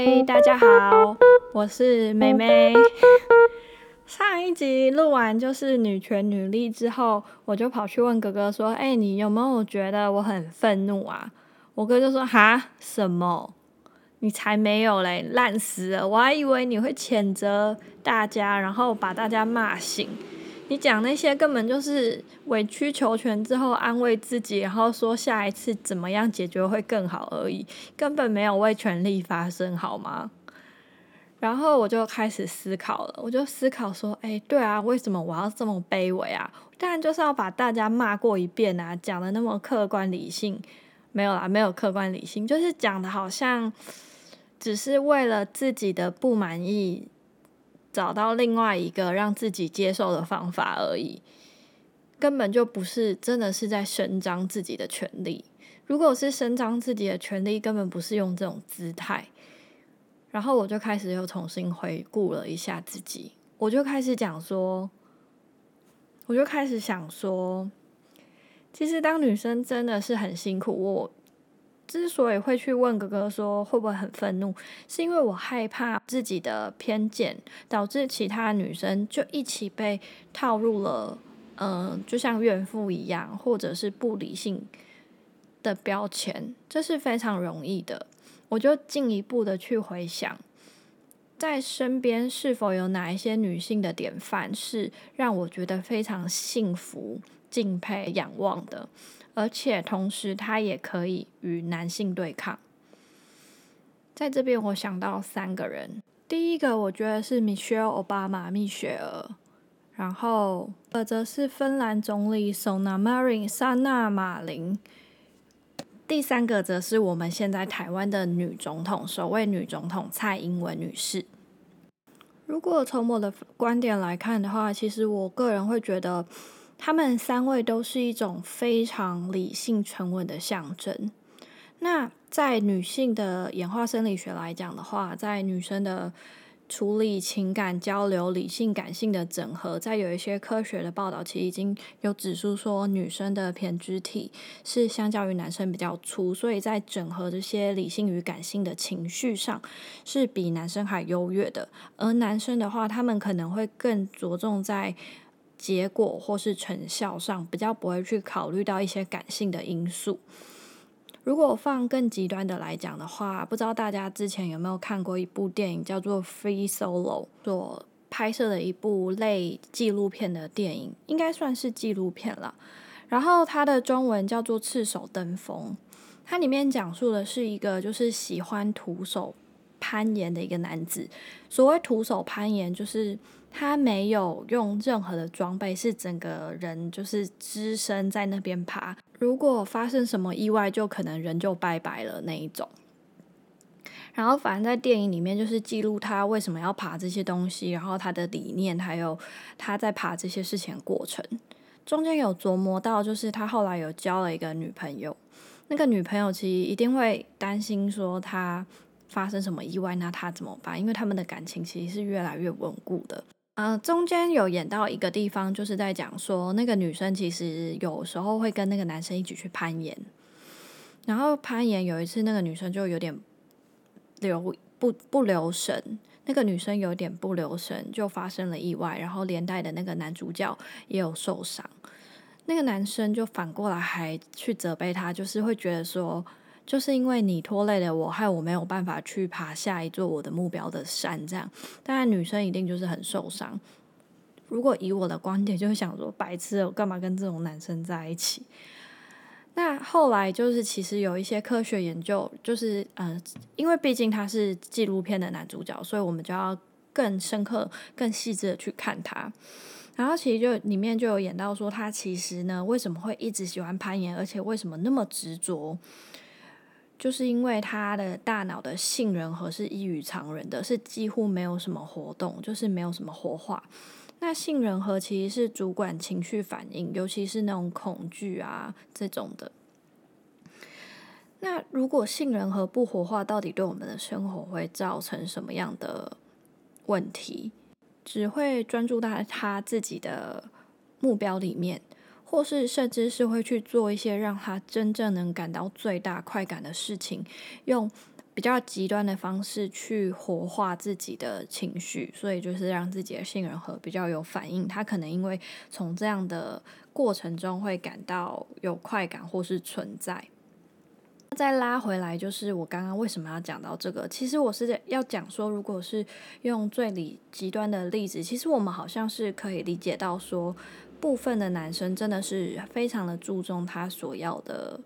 嗨，大家好，我是妹妹。上一集录完就是女权女力之后，我就跑去问哥哥说：“哎，你有没有觉得我很愤怒啊？”我哥就说：“哈，什么？你才没有嘞，烂死了！我还以为你会谴责大家，然后把大家骂醒。”你讲那些根本就是委曲求全之后安慰自己，然后说下一次怎么样解决会更好而已，根本没有为权力发声，好吗？然后我就开始思考了，我就思考说，哎，对啊，为什么我要这么卑微啊？当然就是要把大家骂过一遍啊，讲的那么客观理性，没有啦，没有客观理性，就是讲的好像只是为了自己的不满意。找到另外一个让自己接受的方法而已，根本就不是真的是在伸张自己的权利。如果是伸张自己的权利，根本不是用这种姿态。然后我就开始又重新回顾了一下自己，我就开始讲说，我就开始想说，其实当女生真的是很辛苦。我。之所以会去问哥哥说会不会很愤怒，是因为我害怕自己的偏见导致其他女生就一起被套入了，嗯，就像怨妇一样，或者是不理性的标签，这是非常容易的。我就进一步的去回想，在身边是否有哪一些女性的典范是让我觉得非常幸福、敬佩、仰望的。而且同时，他也可以与男性对抗。在这边，我想到三个人。第一个，我觉得是 Michelle Obama 蜜雪儿，然后二则是芬兰总理 Sona Marin 萨娜马林。第三个则是我们现在台湾的女总统，首位女总统蔡英文女士。如果从我的观点来看的话，其实我个人会觉得。他们三位都是一种非常理性、沉稳的象征。那在女性的演化生理学来讲的话，在女生的处理情感交流、理性感性的整合，在有一些科学的报道，其实已经有指出说，女生的胼胝体是相较于男生比较粗，所以在整合这些理性与感性的情绪上，是比男生还优越的。而男生的话，他们可能会更着重在。结果或是成效上比较不会去考虑到一些感性的因素。如果放更极端的来讲的话，不知道大家之前有没有看过一部电影叫做《Free Solo》所拍摄的一部类纪录片的电影，应该算是纪录片了。然后它的中文叫做《赤手登峰》，它里面讲述的是一个就是喜欢徒手攀岩的一个男子。所谓徒手攀岩，就是。他没有用任何的装备，是整个人就是只身在那边爬。如果发生什么意外，就可能人就拜拜了那一种。然后，反正在电影里面就是记录他为什么要爬这些东西，然后他的理念，还有他在爬这些事情过程。中间有琢磨到，就是他后来有交了一个女朋友，那个女朋友其实一定会担心说他发生什么意外，那他怎么办？因为他们的感情其实是越来越稳固的。嗯，中间有演到一个地方，就是在讲说，那个女生其实有时候会跟那个男生一起去攀岩，然后攀岩有一次，那个女生就有点留不不留神，那个女生有点不留神，就发生了意外，然后连带的那个男主角也有受伤，那个男生就反过来还去责备他，就是会觉得说。就是因为你拖累了我，害我没有办法去爬下一座我的目标的山。这样，当然女生一定就是很受伤。如果以我的观点，就是想说，白痴，我干嘛跟这种男生在一起？那后来就是，其实有一些科学研究，就是嗯，因为毕竟他是纪录片的男主角，所以我们就要更深刻、更细致的去看他。然后其实就里面就有演到说，他其实呢，为什么会一直喜欢攀岩，而且为什么那么执着？就是因为他的大脑的杏仁核是异于常人的，是几乎没有什么活动，就是没有什么活化。那杏仁核其实是主管情绪反应，尤其是那种恐惧啊这种的。那如果杏仁核不活化，到底对我们的生活会造成什么样的问题？只会专注在他自己的目标里面。或是甚至是会去做一些让他真正能感到最大快感的事情，用比较极端的方式去活化自己的情绪，所以就是让自己的杏仁核比较有反应。他可能因为从这样的过程中会感到有快感或是存在。再拉回来，就是我刚刚为什么要讲到这个？其实我是要讲说，如果是用最理极端的例子，其实我们好像是可以理解到说，部分的男生真的是非常的注重他所要的，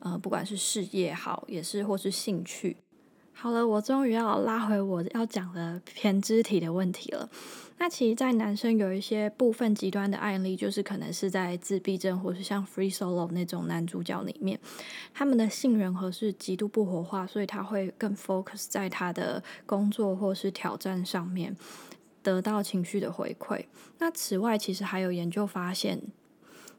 呃，不管是事业好，也是或是兴趣。好了，我终于要拉回我要讲的偏肢体的问题了。那其实，在男生有一些部分极端的案例，就是可能是在自闭症，或是像 Free Solo 那种男主角里面，他们的性人和是极度不活化，所以他会更 focus 在他的工作或是挑战上面，得到情绪的回馈。那此外，其实还有研究发现。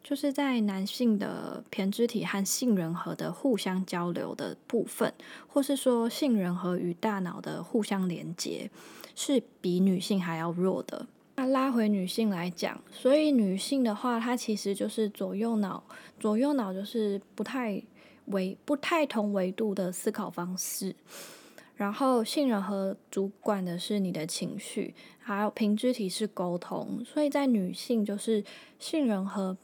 就是在男性的胼胝体和杏仁核的互相交流的部分，或是说杏仁核与大脑的互相连接，是比女性还要弱的。那拉回女性来讲，所以女性的话，它其实就是左右脑，左右脑就是不太维不太同维度的思考方式。然后杏仁核主管的是你的情绪，还有胼胝体是沟通。所以在女性就是杏仁核。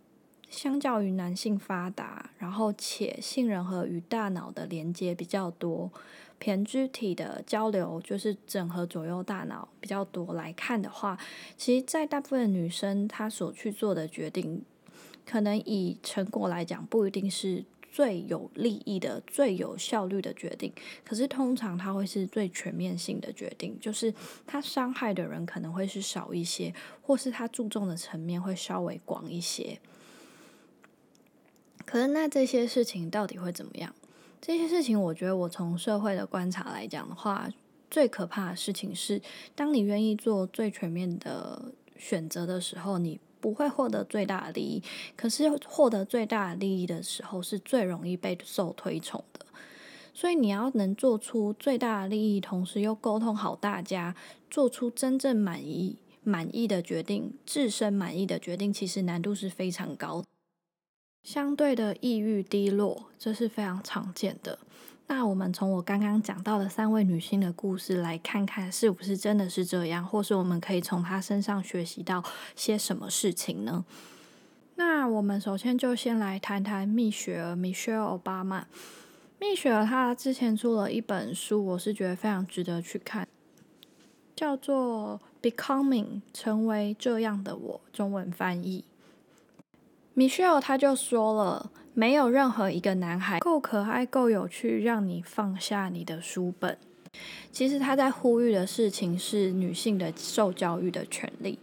相较于男性发达，然后且杏仁核与大脑的连接比较多，胼胝体的交流就是整合左右大脑比较多来看的话，其实，在大部分女生她所去做的决定，可能以成果来讲，不一定是最有利益的、最有效率的决定，可是通常它会是最全面性的决定，就是它伤害的人可能会是少一些，或是它注重的层面会稍微广一些。可是，那这些事情到底会怎么样？这些事情，我觉得我从社会的观察来讲的话，最可怕的事情是，当你愿意做最全面的选择的时候，你不会获得最大的利益。可是，获得最大的利益的时候，是最容易被受推崇的。所以，你要能做出最大的利益，同时又沟通好大家，做出真正满意、满意的决定，自身满意的决定，其实难度是非常高。相对的抑郁低落，这是非常常见的。那我们从我刚刚讲到的三位女性的故事来看看，是不是真的是这样，或是我们可以从她身上学习到些什么事情呢？那我们首先就先来谈谈蜜雪儿 Michelle Obama。蜜雪儿她之前出了一本书，我是觉得非常值得去看，叫做《Becoming》，成为这样的我，中文翻译。Michelle 她就说了，没有任何一个男孩够可爱、够有趣，让你放下你的书本。其实他在呼吁的事情是女性的受教育的权利。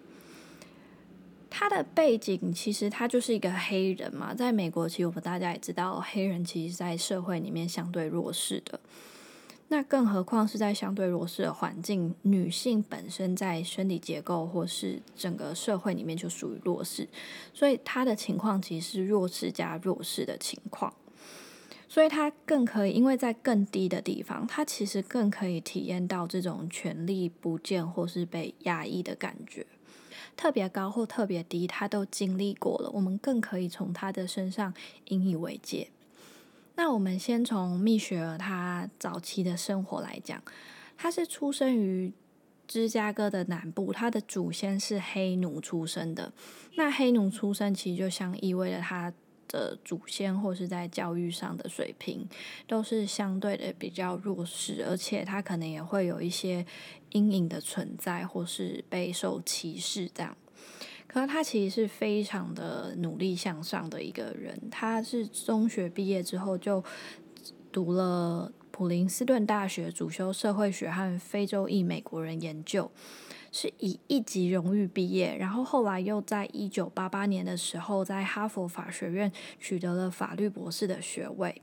他的背景其实他就是一个黑人嘛，在美国，其实我们大家也知道，黑人其实在社会里面相对弱势的。那更何况是在相对弱势的环境，女性本身在生理结构或是整个社会里面就属于弱势，所以她的情况其实是弱势加弱势的情况，所以她更可以，因为在更低的地方，她其实更可以体验到这种权力不见或是被压抑的感觉，特别高或特别低，她都经历过了，我们更可以从她的身上引以为戒。那我们先从蜜雪儿她早期的生活来讲，她是出生于芝加哥的南部，她的祖先是黑奴出生的。那黑奴出生其实就相意味着她的祖先或是在教育上的水平都是相对的比较弱势，而且他可能也会有一些阴影的存在，或是备受歧视这样。可是他其实是非常的努力向上的一个人。他是中学毕业之后就读了普林斯顿大学，主修社会学和非洲裔美国人研究，是以一级荣誉毕业。然后后来又在一九八八年的时候，在哈佛法学院取得了法律博士的学位。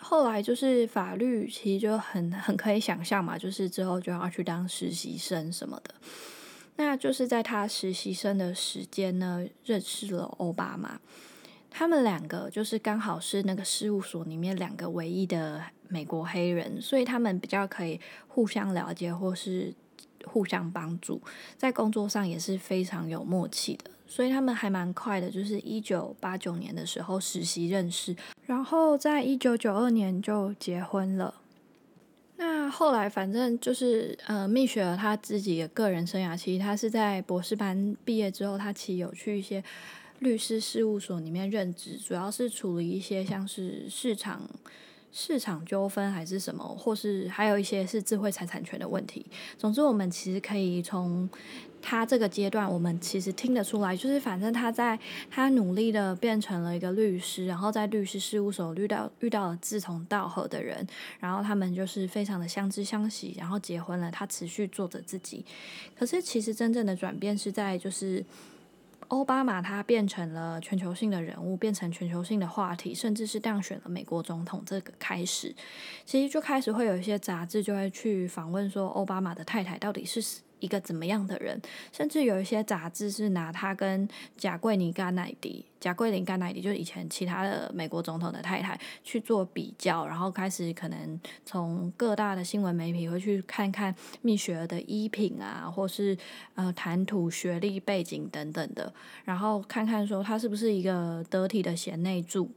后来就是法律，其实就很很可以想象嘛，就是之后就要去当实习生什么的。那就是在他实习生的时间呢，认识了奥巴马。他们两个就是刚好是那个事务所里面两个唯一的美国黑人，所以他们比较可以互相了解或是互相帮助，在工作上也是非常有默契的。所以他们还蛮快的，就是一九八九年的时候实习认识，然后在一九九二年就结婚了。那后来反正就是呃，蜜雪儿她自己的个人生涯，其实她是在博士班毕业之后，她其实有去一些律师事务所里面任职，主要是处理一些像是市场。市场纠纷还是什么，或是还有一些是智慧财产权的问题。总之，我们其实可以从他这个阶段，我们其实听得出来，就是反正他在他努力的变成了一个律师，然后在律师事务所遇到遇到了志同道合的人，然后他们就是非常的相知相惜，然后结婚了。他持续做着自己，可是其实真正的转变是在就是。奥巴马他变成了全球性的人物，变成全球性的话题，甚至是当选了美国总统。这个开始，其实就开始会有一些杂志就会去访问说，奥巴马的太太到底是。一个怎么样的人，甚至有一些杂志是拿他跟贾桂尼甘乃迪、贾桂林甘乃迪，就是以前其他的美国总统的太太去做比较，然后开始可能从各大的新闻媒体会去看看蜜雪儿的衣品啊，或是呃谈吐、学历背景等等的，然后看看说他是不是一个得体的贤内助。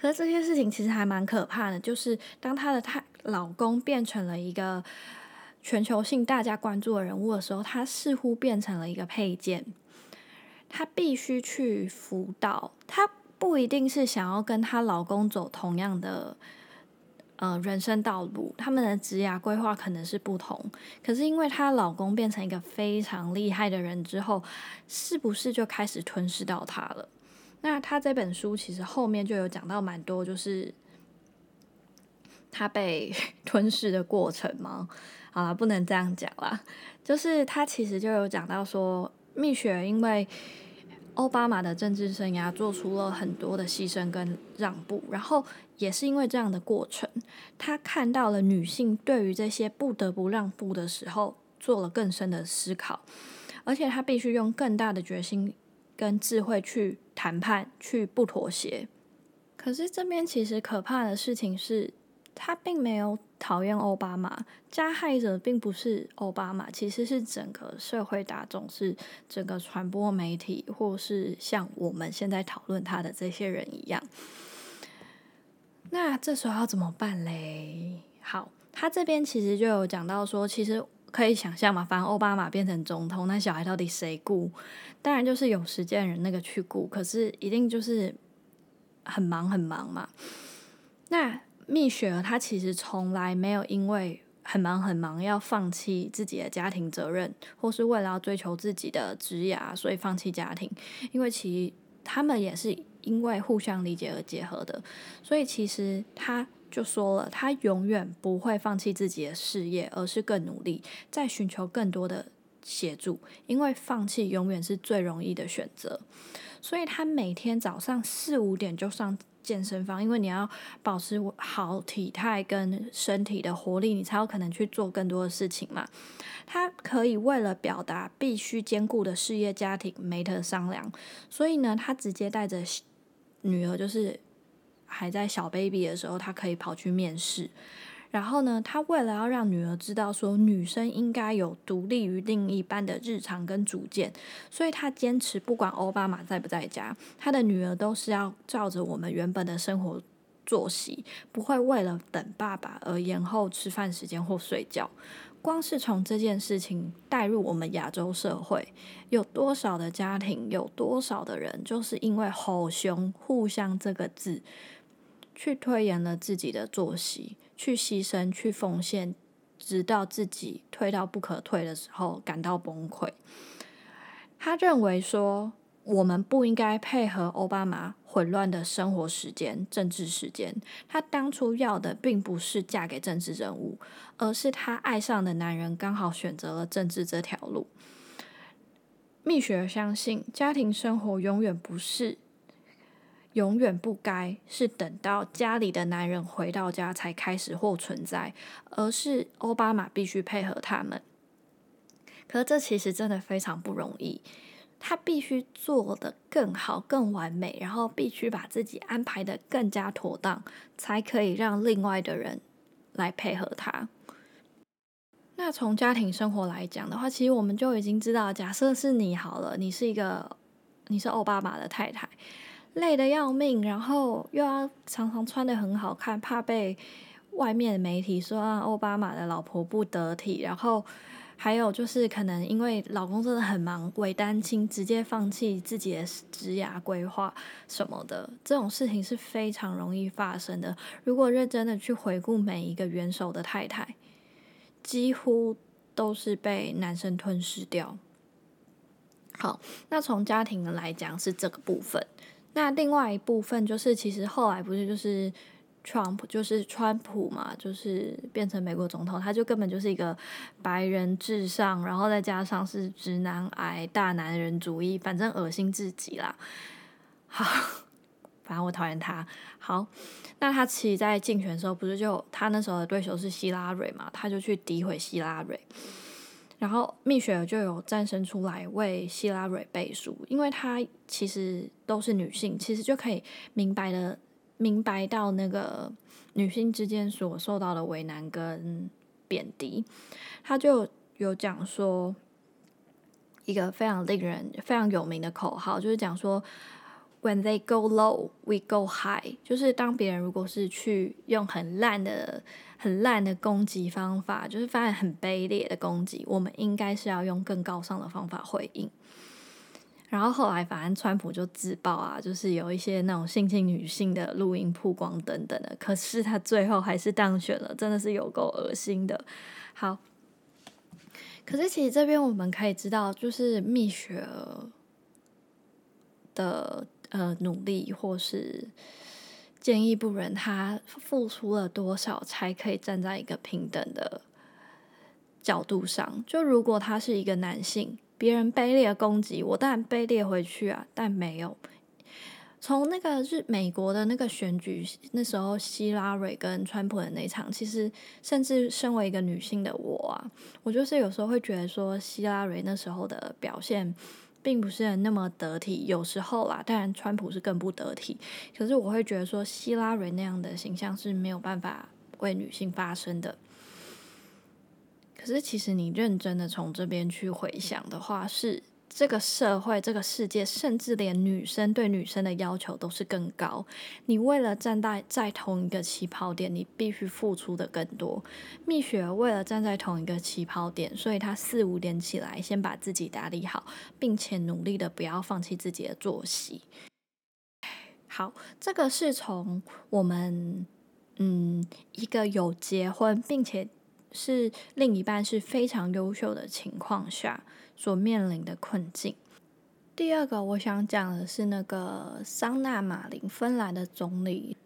可是这些事情其实还蛮可怕的，就是当她的太老公变成了一个。全球性大家关注的人物的时候，她似乎变成了一个配件。她必须去辅导，她不一定是想要跟她老公走同样的呃人生道路，他们的职涯规划可能是不同。可是因为她老公变成一个非常厉害的人之后，是不是就开始吞噬到她了？那她这本书其实后面就有讲到蛮多，就是她被 吞噬的过程吗？好了，不能这样讲啦。就是他其实就有讲到说，蜜雪因为奥巴马的政治生涯做出了很多的牺牲跟让步，然后也是因为这样的过程，他看到了女性对于这些不得不让步的时候，做了更深的思考，而且他必须用更大的决心跟智慧去谈判，去不妥协。可是这边其实可怕的事情是。他并没有讨厌奥巴马，加害者并不是奥巴马，其实是整个社会大众，是整个传播媒体，或是像我们现在讨论他的这些人一样。那这时候要怎么办嘞？好，他这边其实就有讲到说，其实可以想象嘛，反正奥巴马变成总统，那小孩到底谁顾？当然就是有时间人那个去顾，可是一定就是很忙很忙嘛。那蜜雪儿她其实从来没有因为很忙很忙要放弃自己的家庭责任，或是为了要追求自己的职业，所以放弃家庭。因为其他们也是因为互相理解而结合的，所以其实他就说了，他永远不会放弃自己的事业，而是更努力，在寻求更多的协助。因为放弃永远是最容易的选择，所以他每天早上四五点就上。健身房，因为你要保持好体态跟身体的活力，你才有可能去做更多的事情嘛。他可以为了表达必须兼顾的事业家庭没得商量，所以呢，他直接带着女儿，就是还在小 baby 的时候，他可以跑去面试。然后呢，他为了要让女儿知道说女生应该有独立于另一半的日常跟主见，所以他坚持不管奥巴马在不在家，他的女儿都是要照着我们原本的生活作息，不会为了等爸爸而延后吃饭时间或睡觉。光是从这件事情带入我们亚洲社会，有多少的家庭，有多少的人，就是因为吼熊、互相这个字，去推延了自己的作息。去牺牲，去奉献，直到自己退到不可退的时候，感到崩溃。他认为说，我们不应该配合奥巴马混乱的生活时间、政治时间。他当初要的并不是嫁给政治人物，而是他爱上的男人刚好选择了政治这条路。蜜雪儿相信，家庭生活永远不是。永远不该是等到家里的男人回到家才开始或存在，而是奥巴马必须配合他们。可这其实真的非常不容易，他必须做的更好、更完美，然后必须把自己安排的更加妥当，才可以让另外的人来配合他。那从家庭生活来讲的话，其实我们就已经知道，假设是你好了，你是一个你是奥巴马的太太。累得要命，然后又要常常穿的很好看，怕被外面的媒体说啊，奥巴马的老婆不得体，然后还有就是可能因为老公真的很忙，为单亲，直接放弃自己的职涯规划什么的，这种事情是非常容易发生的。如果认真的去回顾每一个元首的太太，几乎都是被男生吞噬掉。好，那从家庭来讲是这个部分，那另外一部分就是其实后来不是就是。Trump 就是川普嘛，就是变成美国总统，他就根本就是一个白人至上，然后再加上是直男癌、大男人主义，反正恶心至极啦。好，反正我讨厌他。好，那他其实，在竞选的时候，不是就他那时候的对手是希拉蕊嘛，他就去诋毁希拉蕊，然后蜜雪儿就有站身出来为希拉蕊背书，因为她其实都是女性，其实就可以明白的。明白到那个女性之间所受到的为难跟贬低，她就有讲说一个非常令人非常有名的口号，就是讲说 “When they go low, we go high”，就是当别人如果是去用很烂的、很烂的攻击方法，就是发现很卑劣的攻击，我们应该是要用更高尚的方法回应。然后后来，反正川普就自爆啊，就是有一些那种性侵女性的录音曝光等等的。可是他最后还是当选了，真的是有够恶心的。好，可是其实这边我们可以知道，就是蜜雪儿的呃努力，或是建议不仁，他付出了多少才可以站在一个平等的角度上？就如果他是一个男性。别人卑劣攻击我，当然卑劣回去啊，但没有。从那个日美国的那个选举，那时候希拉蕊跟川普的那场，其实甚至身为一个女性的我啊，我就是有时候会觉得说，希拉蕊那时候的表现并不是那么得体。有时候啦，当然川普是更不得体。可是我会觉得说，希拉蕊那样的形象是没有办法为女性发声的。可是，其实你认真的从这边去回想的话，是这个社会、这个世界，甚至连女生对女生的要求都是更高。你为了站在在同一个起跑点，你必须付出的更多。蜜雪为了站在同一个起跑点，所以她四五点起来，先把自己打理好，并且努力的不要放弃自己的作息。好，这个是从我们嗯一个有结婚并且。是另一半是非常优秀的情况下所面临的困境。第二个，我想讲的是那个桑纳马林，芬兰的总理。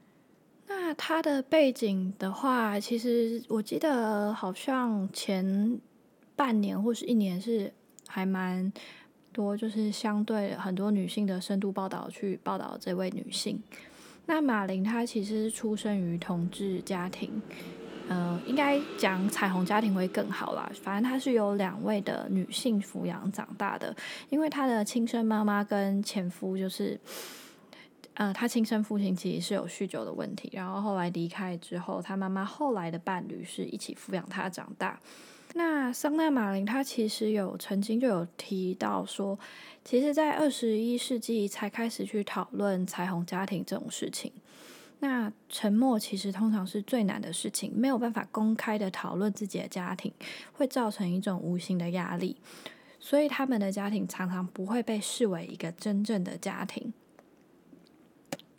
那他的背景的话，其实我记得好像前半年或是一年是还蛮多，就是相对很多女性的深度报道去报道这位女性。那马林她其实出生于同志家庭。嗯，应该讲彩虹家庭会更好啦。反正他是由两位的女性抚养长大的，因为他的亲生妈妈跟前夫就是，呃，他亲生父亲其实是有酗酒的问题，然后后来离开之后，他妈妈后来的伴侣是一起抚养他长大。那桑娜马林他其实有曾经就有提到说，其实，在二十一世纪才开始去讨论彩虹家庭这种事情。那沉默其实通常是最难的事情，没有办法公开的讨论自己的家庭，会造成一种无形的压力，所以他们的家庭常常不会被视为一个真正的家庭。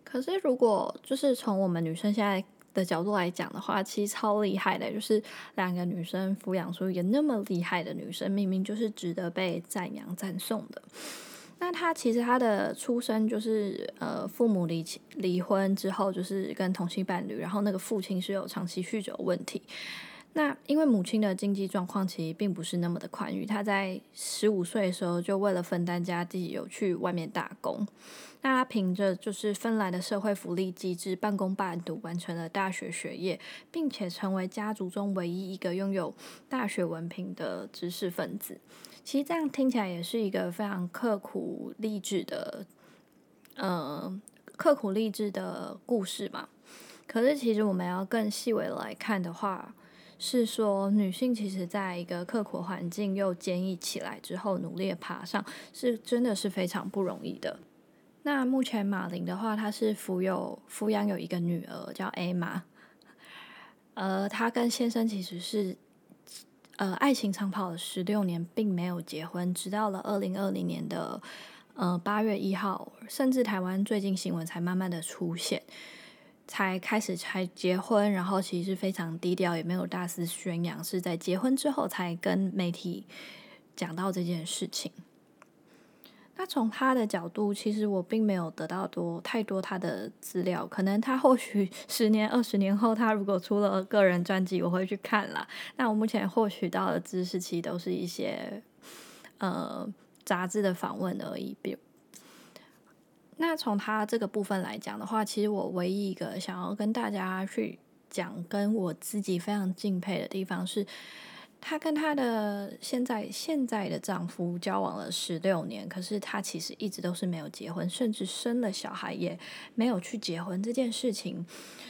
可是如果就是从我们女生现在的角度来讲的话，其实超厉害的，就是两个女生抚养出一个那么厉害的女生，明明就是值得被赞扬赞颂的。那他其实他的出生就是呃父母离离婚之后就是跟同性伴侣，然后那个父亲是有长期酗酒问题。那因为母亲的经济状况其实并不是那么的宽裕，他在十五岁的时候就为了分担家计有去外面打工。那他凭着就是芬兰的社会福利机制，半工半读完成了大学学业，并且成为家族中唯一一个拥有大学文凭的知识分子。其实这样听起来也是一个非常刻苦励志的，呃，刻苦励志的故事嘛。可是其实我们要更细微来看的话，是说女性其实在一个刻苦环境又坚毅起来之后，努力爬上，是真的是非常不容易的。那目前马林的话，她是抚有抚养有一个女儿叫艾玛。而她跟先生其实是呃爱情长跑了十六年，并没有结婚，直到了二零二零年的呃八月一号，甚至台湾最近新闻才慢慢的出现。才开始才结婚，然后其实非常低调，也没有大肆宣扬，是在结婚之后才跟媒体讲到这件事情。那从他的角度，其实我并没有得到多太多他的资料，可能他或许 十年、二十年后，他如果出了个人专辑，我会去看啦。那我目前获取到的知识，其实都是一些呃杂志的访问而已，那从他这个部分来讲的话，其实我唯一一个想要跟大家去讲，跟我自己非常敬佩的地方是，她跟她的现在现在的丈夫交往了十六年，可是她其实一直都是没有结婚，甚至生了小孩也没有去结婚这件事情。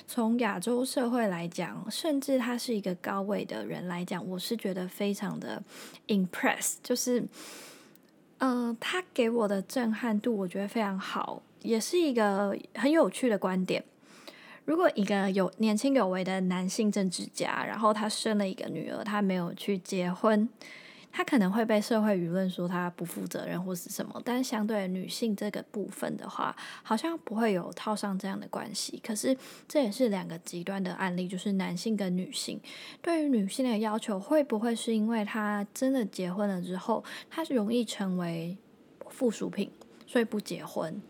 从亚洲社会来讲，甚至他是一个高位的人来讲，我是觉得非常的 impress，就是。嗯，他给我的震撼度，我觉得非常好，也是一个很有趣的观点。如果一个有年轻有为的男性政治家，然后他生了一个女儿，他没有去结婚。他可能会被社会舆论说他不负责任或是什么，但相对女性这个部分的话，好像不会有套上这样的关系。可是这也是两个极端的案例，就是男性跟女性对于女性的要求，会不会是因为他真的结婚了之后，他容易成为附属品，所以不结婚？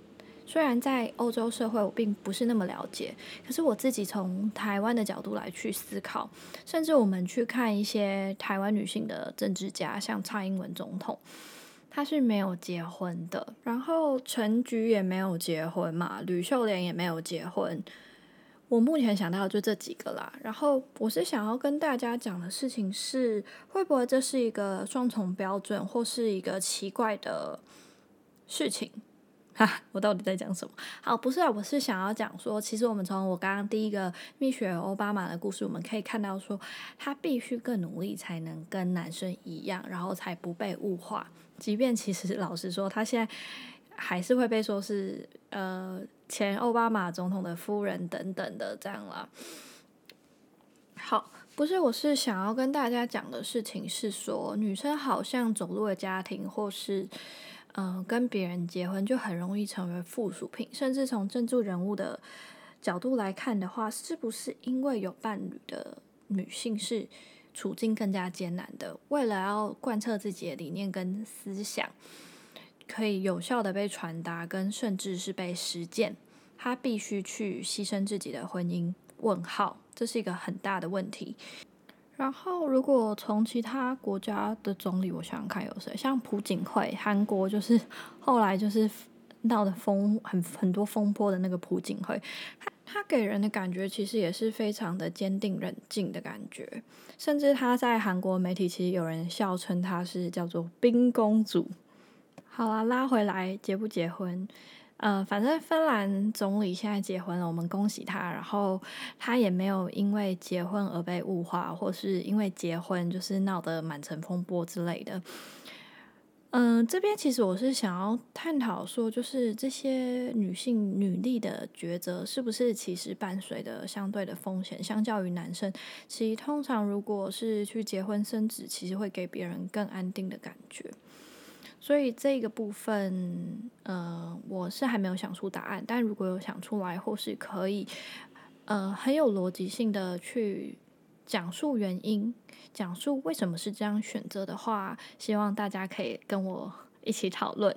虽然在欧洲社会我并不是那么了解，可是我自己从台湾的角度来去思考，甚至我们去看一些台湾女性的政治家，像蔡英文总统，她是没有结婚的，然后陈菊也没有结婚嘛，吕秀莲也没有结婚。我目前想到的就这几个啦。然后我是想要跟大家讲的事情是，会不会这是一个双重标准，或是一个奇怪的事情？哈，我到底在讲什么？好，不是啊，我是想要讲说，其实我们从我刚刚第一个蜜雪奥巴马的故事，我们可以看到说，他必须更努力才能跟男生一样，然后才不被物化。即便其实老实说，他现在还是会被说是呃前奥巴马总统的夫人等等的这样啦。好，不是，我是想要跟大家讲的事情是说，女生好像走入了家庭或是。嗯，跟别人结婚就很容易成为附属品，甚至从政治人物的角度来看的话，是不是因为有伴侣的女性是处境更加艰难的？为了要贯彻自己的理念跟思想，可以有效的被传达，跟甚至是被实践，她必须去牺牲自己的婚姻？问号，这是一个很大的问题。然后，如果从其他国家的总理，我想想看有谁，像朴槿惠，韩国就是后来就是闹的风很很多风波的那个朴槿惠，他他给人的感觉其实也是非常的坚定冷静的感觉，甚至他在韩国媒体其实有人笑称他是叫做冰公主。好啦，拉回来结不结婚？呃，反正芬兰总理现在结婚了，我们恭喜他。然后他也没有因为结婚而被物化，或是因为结婚就是闹得满城风波之类的。嗯，这边其实我是想要探讨说，就是这些女性女力的抉择，是不是其实伴随的相对的风险，相较于男生，其实通常如果是去结婚生子，其实会给别人更安定的感觉。所以这个部分，呃，我是还没有想出答案。但如果有想出来，或是可以，呃，很有逻辑性的去讲述原因，讲述为什么是这样选择的话，希望大家可以跟我一起讨论。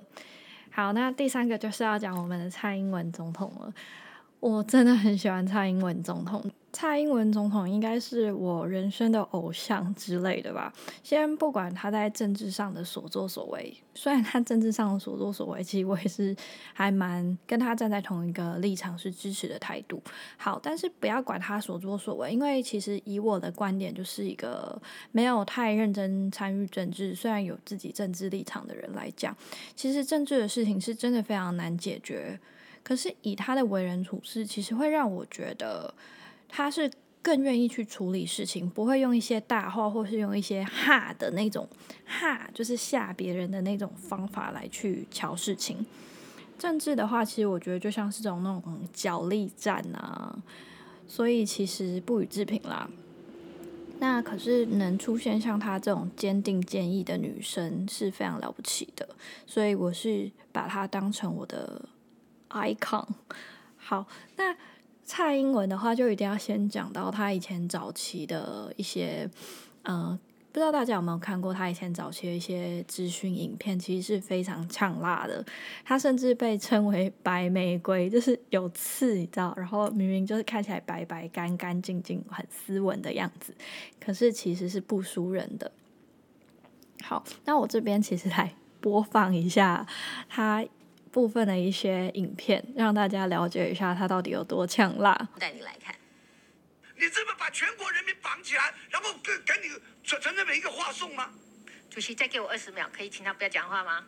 好，那第三个就是要讲我们的蔡英文总统了。我真的很喜欢蔡英文总统。蔡英文总统应该是我人生的偶像之类的吧。先不管他在政治上的所作所为，虽然他政治上的所作所为，其实我也是还蛮跟他站在同一个立场，是支持的态度。好，但是不要管他所作所为，因为其实以我的观点，就是一个没有太认真参与政治，虽然有自己政治立场的人来讲，其实政治的事情是真的非常难解决。可是以他的为人处事，其实会让我觉得。他是更愿意去处理事情，不会用一些大话，或是用一些哈的那种哈，就是吓别人的那种方法来去瞧事情。政治的话，其实我觉得就像是这种那种角力战啊，所以其实不予置评啦。那可是能出现像她这种坚定坚毅的女生是非常了不起的，所以我是把她当成我的 icon。好，那蔡英文的话就一定要先讲到她以前早期的一些，呃。不知道大家有没有看过他以前早期的一些资讯影片，其实是非常呛辣的。他甚至被称为“白玫瑰”，就是有刺，你知道？然后明明就是看起来白白、干干净净、很斯文的样子，可是其实是不输人的。好，那我这边其实来播放一下他部分的一些影片，让大家了解一下他到底有多呛辣。带你来看。你这么把全国人民绑起来，然后跟跟你传传的每一个话送吗？主席，再给我二十秒，可以请他不要讲话吗？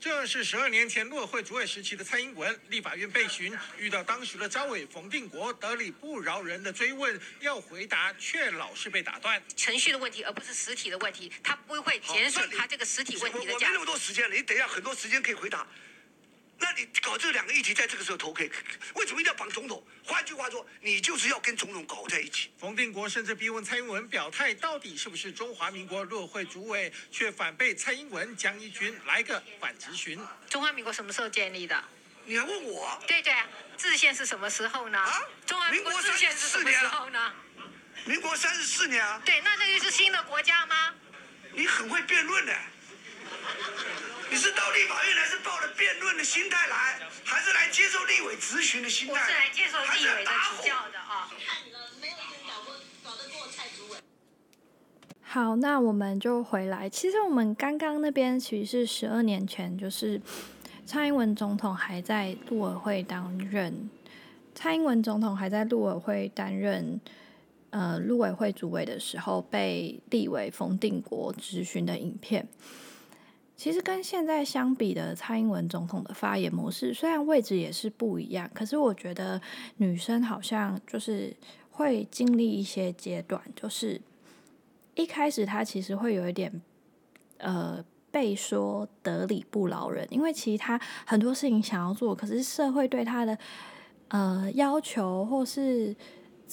这是十二年前陆委会主委时期的蔡英文，立法院被询，遇到当时的招委冯定国，得理不饶人的追问，要回答却老是被打断。程序的问题，而不是实体的问题，他不会减损他这个实体问题的价。我没那么多时间了，你等一下很多时间可以回答。那你搞这两个议题在这个时候投给，为什么一定要绑总统？换句话说，你就是要跟总统搞在一起。冯定国甚至逼问蔡英文表态，到底是不是中华民国陆会主委，却反被蔡英文江一军来个反质询。中华民国什么时候建立的？你还问我？对对啊，制宪是什么时候呢？啊？中华民国制宪是什么时候呢？民国三十四年啊。对，那这就是新的国家吗？你很会辩论的。你是到立法院来是抱着辩论的心态来，还是来接受立委咨询的心态？我是来接受立委的指教的啊。好，那我们就回来。其实我们刚刚那边其实是十二年前，就是蔡英文总统还在陆委会担任，蔡英文总统还在陆委会担任呃陆委会主委的时候，被立委冯定国质询的影片。其实跟现在相比的蔡英文总统的发言模式，虽然位置也是不一样，可是我觉得女生好像就是会经历一些阶段，就是一开始她其实会有一点呃被说得理不饶人，因为其实她很多事情想要做，可是社会对她的呃要求或是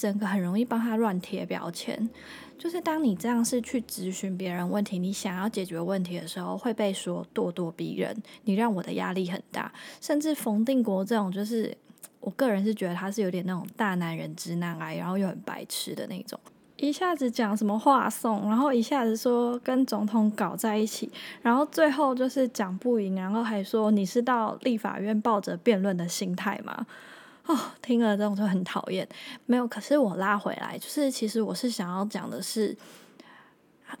整个很容易帮他乱贴标签。就是当你这样是去咨询别人问题，你想要解决问题的时候，会被说咄咄逼人，你让我的压力很大。甚至冯定国这种，就是我个人是觉得他是有点那种大男人直男癌，然后又很白痴的那种，一下子讲什么话送，然后一下子说跟总统搞在一起，然后最后就是讲不赢，然后还说你是到立法院抱着辩论的心态吗？哦，听了这种就很讨厌。没有，可是我拉回来，就是其实我是想要讲的是，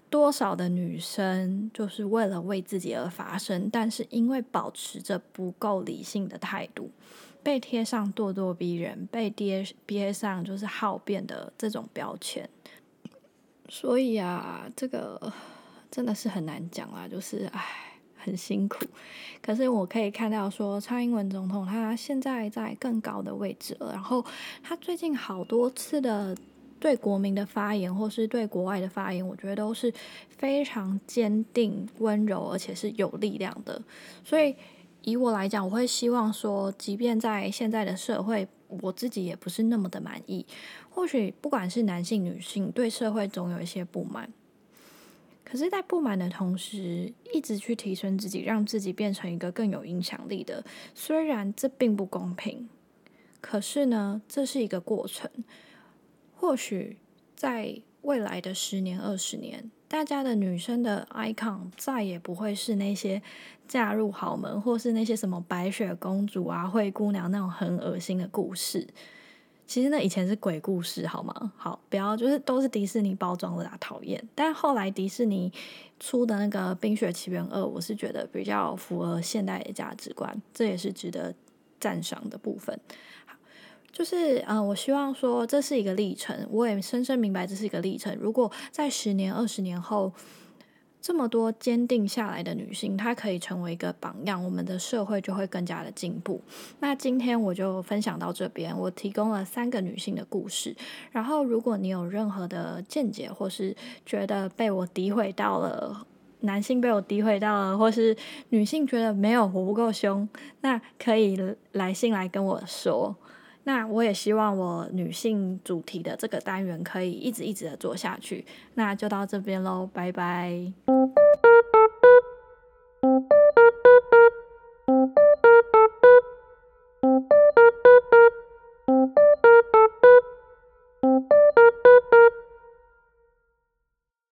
多少的女生就是为了为自己而发声，但是因为保持着不够理性的态度，被贴上咄咄逼人，被贴憋上就是好辩的这种标签。所以啊，这个真的是很难讲啊，就是唉。很辛苦，可是我可以看到说，蔡英文总统他现在在更高的位置了。然后他最近好多次的对国民的发言，或是对国外的发言，我觉得都是非常坚定、温柔，而且是有力量的。所以以我来讲，我会希望说，即便在现在的社会，我自己也不是那么的满意。或许不管是男性、女性，对社会总有一些不满。可是，在不满的同时，一直去提升自己，让自己变成一个更有影响力的。虽然这并不公平，可是呢，这是一个过程。或许在未来的十年、二十年，大家的女生的 icon 再也不会是那些嫁入豪门，或是那些什么白雪公主啊、灰姑娘那种很恶心的故事。其实那以前是鬼故事，好吗？好，不要就是都是迪士尼包装的啦，讨厌。但后来迪士尼出的那个《冰雪奇缘二》，我是觉得比较符合现代的价值观，这也是值得赞赏的部分。就是嗯，我希望说这是一个历程，我也深深明白这是一个历程。如果在十年、二十年后，这么多坚定下来的女性，她可以成为一个榜样，我们的社会就会更加的进步。那今天我就分享到这边，我提供了三个女性的故事。然后，如果你有任何的见解，或是觉得被我诋毁到了，男性被我诋毁到了，或是女性觉得没有我不够凶，那可以来信来跟我说。那我也希望我女性主题的这个单元可以一直一直的做下去。那就到这边喽，拜拜。